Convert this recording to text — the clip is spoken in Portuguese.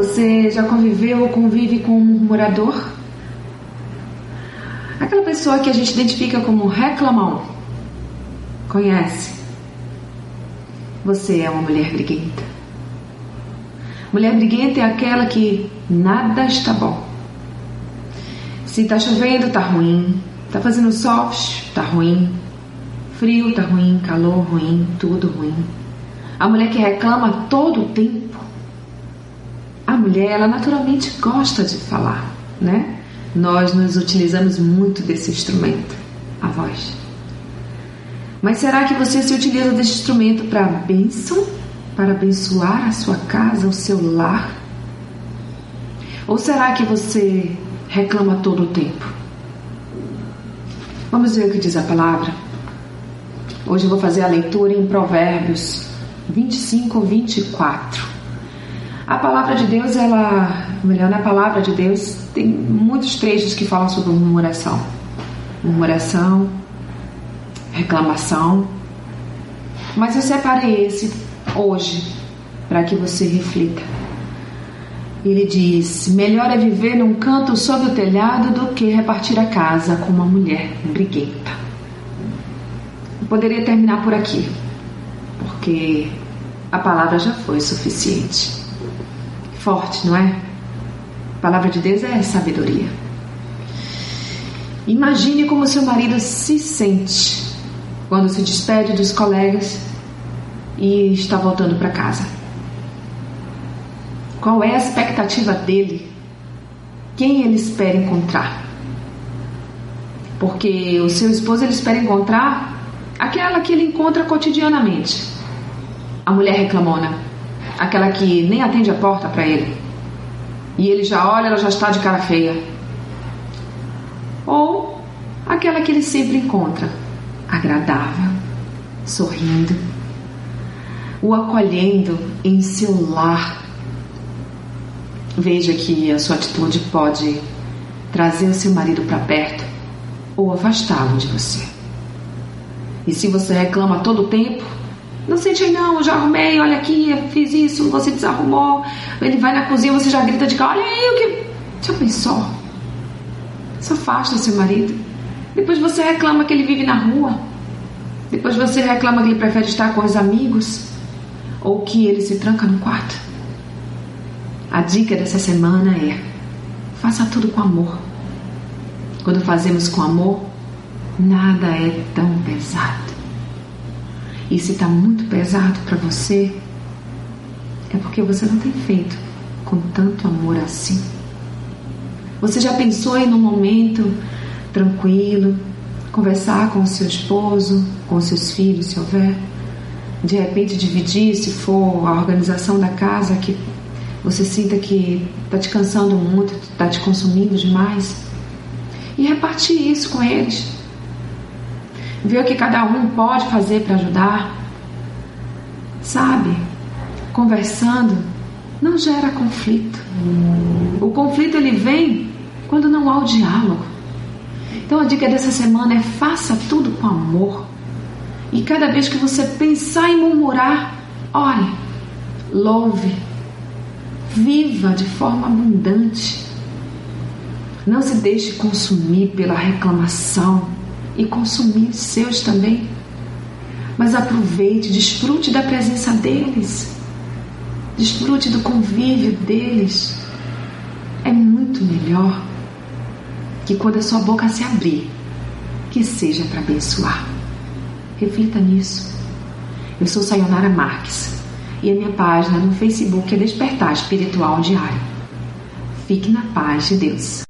Você já conviveu ou convive com um murmurador? Aquela pessoa que a gente identifica como reclamão. Conhece? Você é uma mulher briguenta. Mulher briguenta é aquela que nada está bom. Se está chovendo, está ruim. Está fazendo sol, está ruim. Frio, está ruim. Calor, ruim. Tudo ruim. A mulher que reclama todo o tempo. Mulher, ela naturalmente gosta de falar, né? Nós nos utilizamos muito desse instrumento, a voz. Mas será que você se utiliza desse instrumento para bênção? Para abençoar a sua casa, o seu lar? Ou será que você reclama todo o tempo? Vamos ver o que diz a palavra. Hoje eu vou fazer a leitura em Provérbios 25, 24. A palavra de Deus, ela, melhor, na palavra de Deus, tem muitos trechos que falam sobre murmuração. Murmuração, reclamação. Mas eu separei esse hoje para que você reflita. Ele diz: Melhor é viver num canto sob o telhado do que repartir a casa com uma mulher briguenta. Eu poderia terminar por aqui, porque a palavra já foi suficiente. Forte, não é? A palavra de Deus é sabedoria. Imagine como seu marido se sente quando se despede dos colegas e está voltando para casa. Qual é a expectativa dele? Quem ele espera encontrar? Porque o seu esposo ele espera encontrar aquela que ele encontra cotidianamente. A mulher reclamona, aquela que nem atende a porta para ele. E ele já olha, ela já está de cara feia. Ou aquela que ele sempre encontra, agradável, sorrindo, o acolhendo em seu lar Veja que a sua atitude pode trazer o seu marido para perto ou afastá-lo de você. E se você reclama todo o tempo, não sente aí não, já arrumei, olha aqui, fiz isso, você desarrumou. Ele vai na cozinha, você já grita de cá, olha aí o que. Já pensou? Isso afasta seu marido. Depois você reclama que ele vive na rua. Depois você reclama que ele prefere estar com os amigos. Ou que ele se tranca no quarto. A dica dessa semana é: faça tudo com amor. Quando fazemos com amor, nada é tão pesado. E se está muito pesado para você, é porque você não tem feito com tanto amor assim. Você já pensou em num momento tranquilo, conversar com o seu esposo, com seus filhos, se houver? De repente dividir, se for a organização da casa que você sinta que está te cansando muito, está te consumindo demais. E repartir isso com eles. Ver o que cada um pode fazer para ajudar. Sabe? Conversando não gera conflito. O conflito ele vem quando não há o diálogo. Então a dica dessa semana é faça tudo com amor. E cada vez que você pensar em murmurar, ore, louve, Viva de forma abundante. Não se deixe consumir pela reclamação e consumir os seus também. Mas aproveite, desfrute da presença deles. Desfrute do convívio deles. É muito melhor que quando a sua boca se abrir, que seja para abençoar. Reflita nisso. Eu sou Sayonara Marques e a minha página no Facebook é Despertar Espiritual Diário. Fique na paz de Deus.